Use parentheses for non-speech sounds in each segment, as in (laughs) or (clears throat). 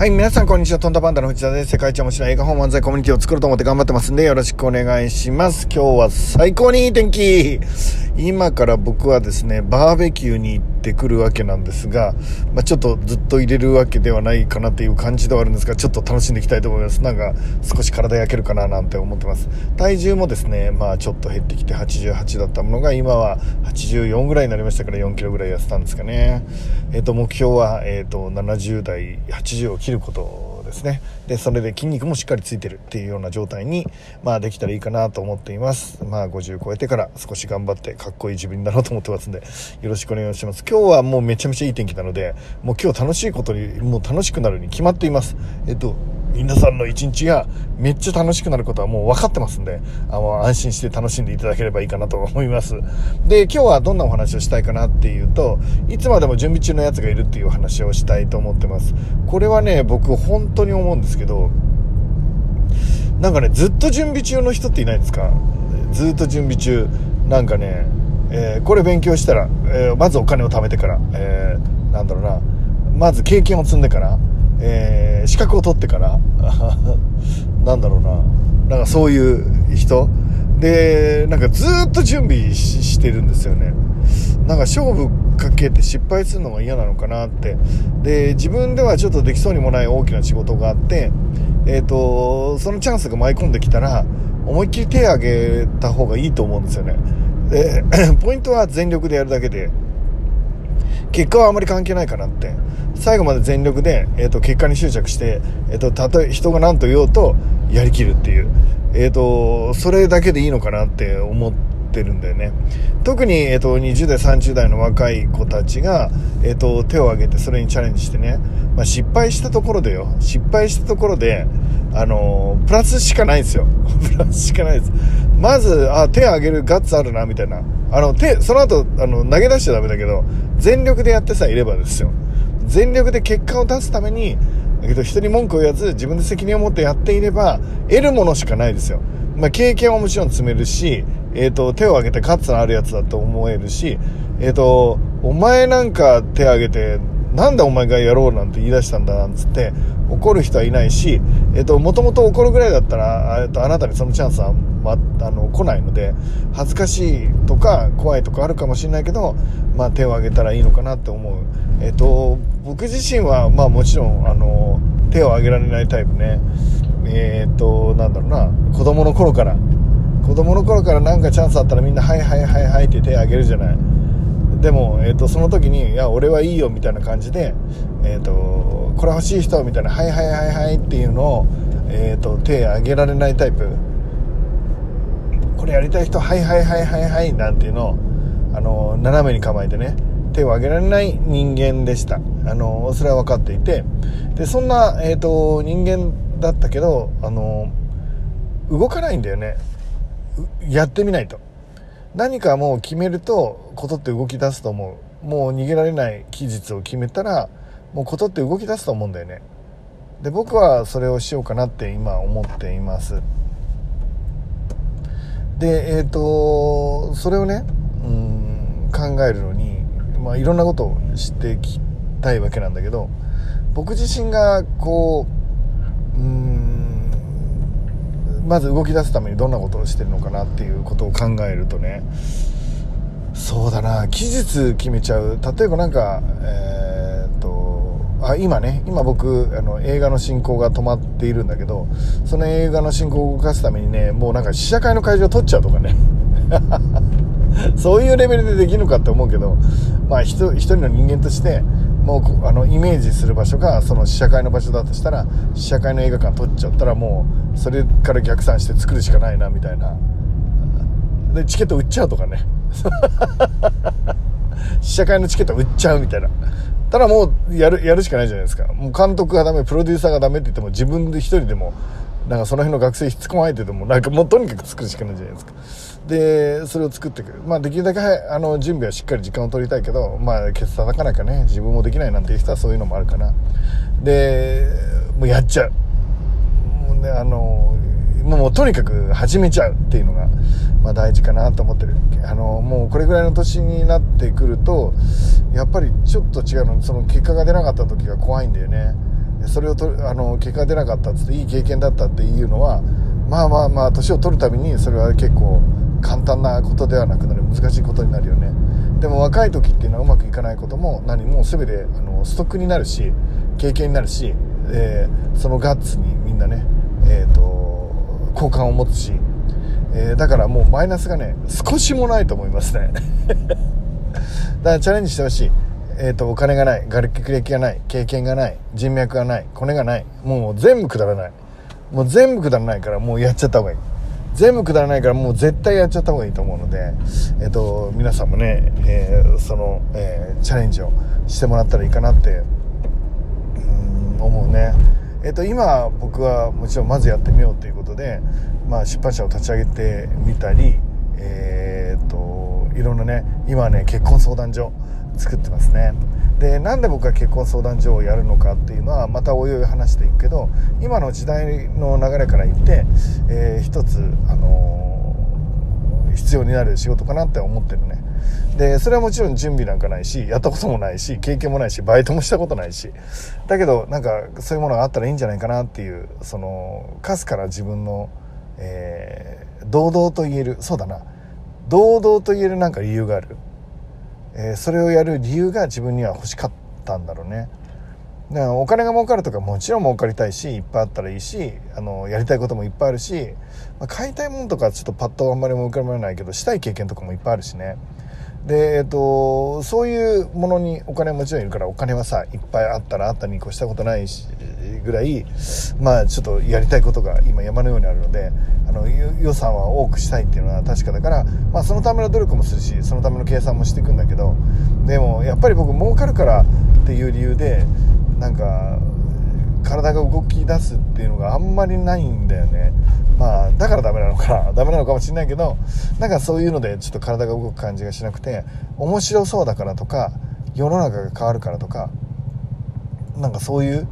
はい、皆さんこんにちは。トンタパンダの藤田です。世界一面白い映画本漫才コミュニティを作ろうと思って頑張ってますんで、よろしくお願いします。今日は最高にいい天気今から僕はですね、バーベキューに行ってくるわけなんですが、まあ、ちょっとずっと入れるわけではないかなっていう感じではあるんですが、ちょっと楽しんでいきたいと思います。なんか、少し体焼けるかななんて思ってます。体重もですね、まあちょっと減ってきて88だったものが、今は84ぐらいになりましたから4キロぐらい痩せたんですかね。えっ、ー、と、目標は、えっ、ー、と、70代、80を切ることですね。でそれで筋肉もしっかりついてるっていうような状態に、まあ、できたらいいかなと思っています。まあ50超えてから少し頑張ってかっこいい自分になろうと思ってますんでよろしくお願いします。今日はもうめちゃめちゃいい天気なのでもう今日楽しいことにもう楽しくなるに決まっています。えっと皆さんの一日がめっちゃ楽しくなることはもう分かってますんで、あの、安心して楽しんでいただければいいかなと思います。で、今日はどんなお話をしたいかなっていうと、いつまでも準備中のやつがいるっていう話をしたいと思ってます。これはね、僕本当に思うんですけど、なんかね、ずっと準備中の人っていないですか？ずっと準備中。なんかね、えー、これ勉強したら、えー、まずお金を貯めてから、えー、なんだろうな、まず経験を積んでから、えー、資格を取ってから (laughs) なんだろうな。なんかそういう人。でなんかずっと準備してるんですよね。なんか勝負かけて失敗するのが嫌なのかなって。で自分ではちょっとできそうにもない大きな仕事があってえっ、ー、とそのチャンスが舞い込んできたら思いっきり手を挙げた方がいいと思うんですよね。で (clears throat) ポイントは全力でやるだけで。結果はあまり関係ないかなって。最後まで全力で、えーと、結果に執着して、えーと、たとえ人が何と言おうとやりきるっていう、えーと、それだけでいいのかなって思ってるんだよね。特に、えー、と20代30代の若い子たちが、えー、と手を挙げてそれにチャレンジしてね、まあ、失敗したところでよ。失敗したところであの、プラスしかないですよ。(laughs) プラスしかないです。まずあ手を挙げるガッツあるなみたいなあの手その後あの投げ出しちゃダメだけど全力でやってさえいればですよ全力で結果を出すために、だけど人に文句を言わず自分で責任を持ってやっていれば得るものしかないですよ。まあ、経験はもちろん積めるし、えっ、ー、と、手を挙げて勝つのあるやつだと思えるし、えっ、ー、と、お前なんか手挙げて、なんでお前がやろうなんて言い出したんだなんつって怒る人はいないし、えっ、と、もともと怒るぐらいだったら、えっと、あなたにそのチャンスは、ま、あの、来ないので、恥ずかしいとか怖いとかあるかもしれないけど、まあ、手を挙げたらいいのかなって思う。えっ、と、僕自身は、まあもちろん、あの、手を挙げられないタイプね。えっ、と、なんだろうな、子供の頃から、子供の頃からなんかチャンスあったらみんな、はいはいはいはいって手を挙げるじゃない。でも、えっ、と、その時に、いや、俺はいいよみたいな感じで、えっ、と、これ欲しい人みたいな、はいはいはいはいっていうのを、えっ、と、手を挙げられないタイプ。これやりたい人、はいはいはいはいはいなんていうのを、あの、斜めに構えてね、手を挙げられない人間でした。あのそれは分かっていて。でそんな、えーと、人間だったけどあの動かないんだよね。やってみないと。何かもう決めるとことって動き出すと思う。もう逃げられない期日を決めたらもうことって動き出すと思うんだよね。で僕はそれをしようかなって今思っています。でえっ、ー、とそれをねうん考えるのにまあ、いろんなことを知っていきたいわけなんだけど僕自身がこううんまず動き出すためにどんなことをしてるのかなっていうことを考えるとねそうだな期日決めちゃう。例えばなんかえー、あ今ね今僕あの映画の進行が止まっているんだけどその映画の進行を動かすためにねもうなんか試写会の会場取っちゃうとかね (laughs) そういうレベルでできるのかって思うけど、まあ一人の人間として、もうあのイメージする場所がその試写会の場所だとしたら、試写会の映画館取っちゃったらもう、それから逆算して作るしかないな、みたいな。で、チケット売っちゃうとかね。(laughs) 試写会のチケット売っちゃうみたいな。ただもうやる、やるしかないじゃないですか。もう監督がダメ、プロデューサーがダメって言っても自分で一人でもなんかその辺の学生引っつまえててもなんかもうとにかく作るしかないじゃないですか。でそれを作っていくまあできるだけあの準備はしっかり時間を取りたいけどまあケツ叩かなきゃね自分もできないなんていう人はそういうのもあるかな。でもうやっちゃう。もうねあのもうとにかく始めちゃうっていうのが、まあ、大事かなと思ってる。あのもうこれぐらいの年になってくるとやっぱりちょっと違うの。その結果が出なかった時が怖いんだよね。それをとあの結果が出なかったっつっていい経験だったっていうのはまあまあまあ年を取るたびにそれは結構簡単なことではなくなる。難しいことになるよね。でも若い時っていうのはうまくいかないことも何も全てあのストックになるし経験になるし、えー、そのガッツにみんなね、好感を持つし、えー、だからもうマイナスがね少しもないと思いますね。(laughs) だからチャレンジしてほしい。えーと、お金がない学歴がない経験がない人脈がないコネがないもう全部くだらない。もう全部くだらないからもうやっちゃった方がいい。全部くだらないからもう絶対やっちゃった方がいいと思うので、えーと、皆さんもね、えー、その、えー、チャレンジをしてもらったらいいかなってうん思うね。えーと、今僕はもちろんまずやってみようということで、まあ、出版社を立ち上げてみたり、えーといろんなね今ね結婚相談所作ってますね。でなんで僕は結婚相談所をやるのかっていうのはまたおいおい話していくけど今の時代の流れから言って、えー、一つ、あの、必要になる仕事かなって思ってるね。でそれはもちろん準備なんかないしやったこともないし経験もないしバイトもしたことないし。だけどなんかそういうものがあったらいいんじゃないかなっていうそのかすから自分の、えー、堂々と言えるそうだな。堂々と言えるなんか理由がある。えー、それをやる理由が自分には欲しかったんだろうね。らお金が儲かるとかもちろん儲かりたいしいっぱいあったらいいしあのやりたいこともいっぱいあるし、まあ、買いたいものとかちょっとパッとあんまり浮かばないけどしたい経験とかもいっぱいあるしね。で、えっと、そういうものにお金もちろんいるからお金はさいっぱいあったらあったに越したことないしぐらいまあちょっとやりたいことが今山のようにあるのであの予算は多くしたいっていうのは確かだから、まあ、そのための努力もするしそのための計算もしていくんだけどでもやっぱり僕儲かるからっていう理由でなんか体が動き出すっていうのがあんまりないんだよね。まあだからダメなのかな。(laughs) ダメなのかもしれないけどなんかそういうのでちょっと体が動く感じがしなくて面白そうだからとか世の中が変わるからとかなんかそういう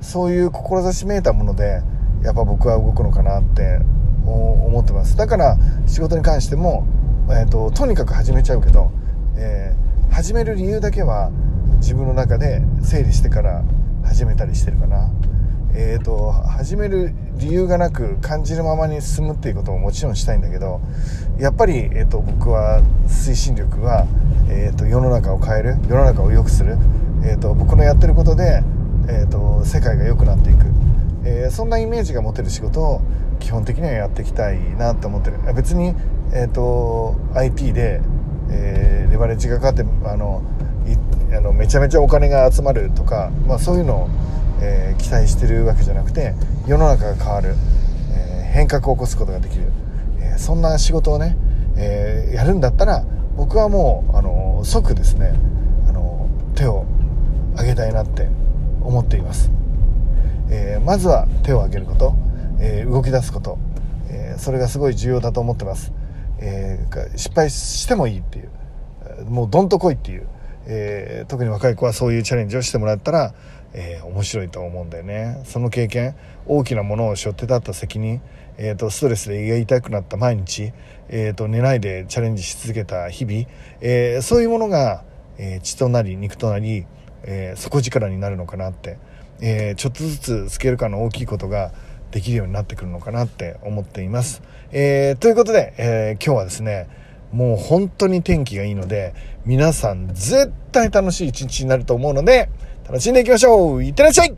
そういう志めいたものでやっぱ僕は動くのかなって思ってます。だから仕事に関しても、えーと、とにかく始めちゃうけど、えー、始める理由だけは自分の中で整理してから始めたりしてるかな。えーと、始める理由がなく感じるままに進むっていうことももちろんしたいんだけどやっぱり、えーと、僕は推進力は、えーと、世の中を変える世の中を良くする、えー、と僕のやってることで、えー、と世界が良くなっていく、えー、そんなイメージが持てる仕事を基本的にはやっていきたいなって思ってる。別に、えー、と IT で、えー、レバレッジがかかってあのあのめちゃめちゃお金が集まるとか、まあ、そういうのを、えー、期待してるわけじゃなくて世の中が変わる、えー、変革を起こすことができる、えー、そんな仕事をね、えやるんだったら僕はもうあの即ですねあの手を挙げたいなって思っています、えまずは手を挙げること、え動き出すこと、えそれがすごい重要だと思ってます、え失敗してもいいっていうもうどんと来いっていうえー、特に若い子はそういうチャレンジをしてもらったら、えー、面白いと思うんだよねその経験大きなものを背負って立った責任、えーと、ストレスで胃が痛くなった毎日、えーと、寝ないでチャレンジし続けた日々、えー、そういうものが、え血となり肉となり、え底力になるのかなって、えちょっとずつスケール感の大きいことができるようになってくるのかなって思っています。えということで、え今日はですねもう本当に天気がいいので、皆さん絶対楽しい一日になると思うので、楽しんでいきましょう。いってらっしゃい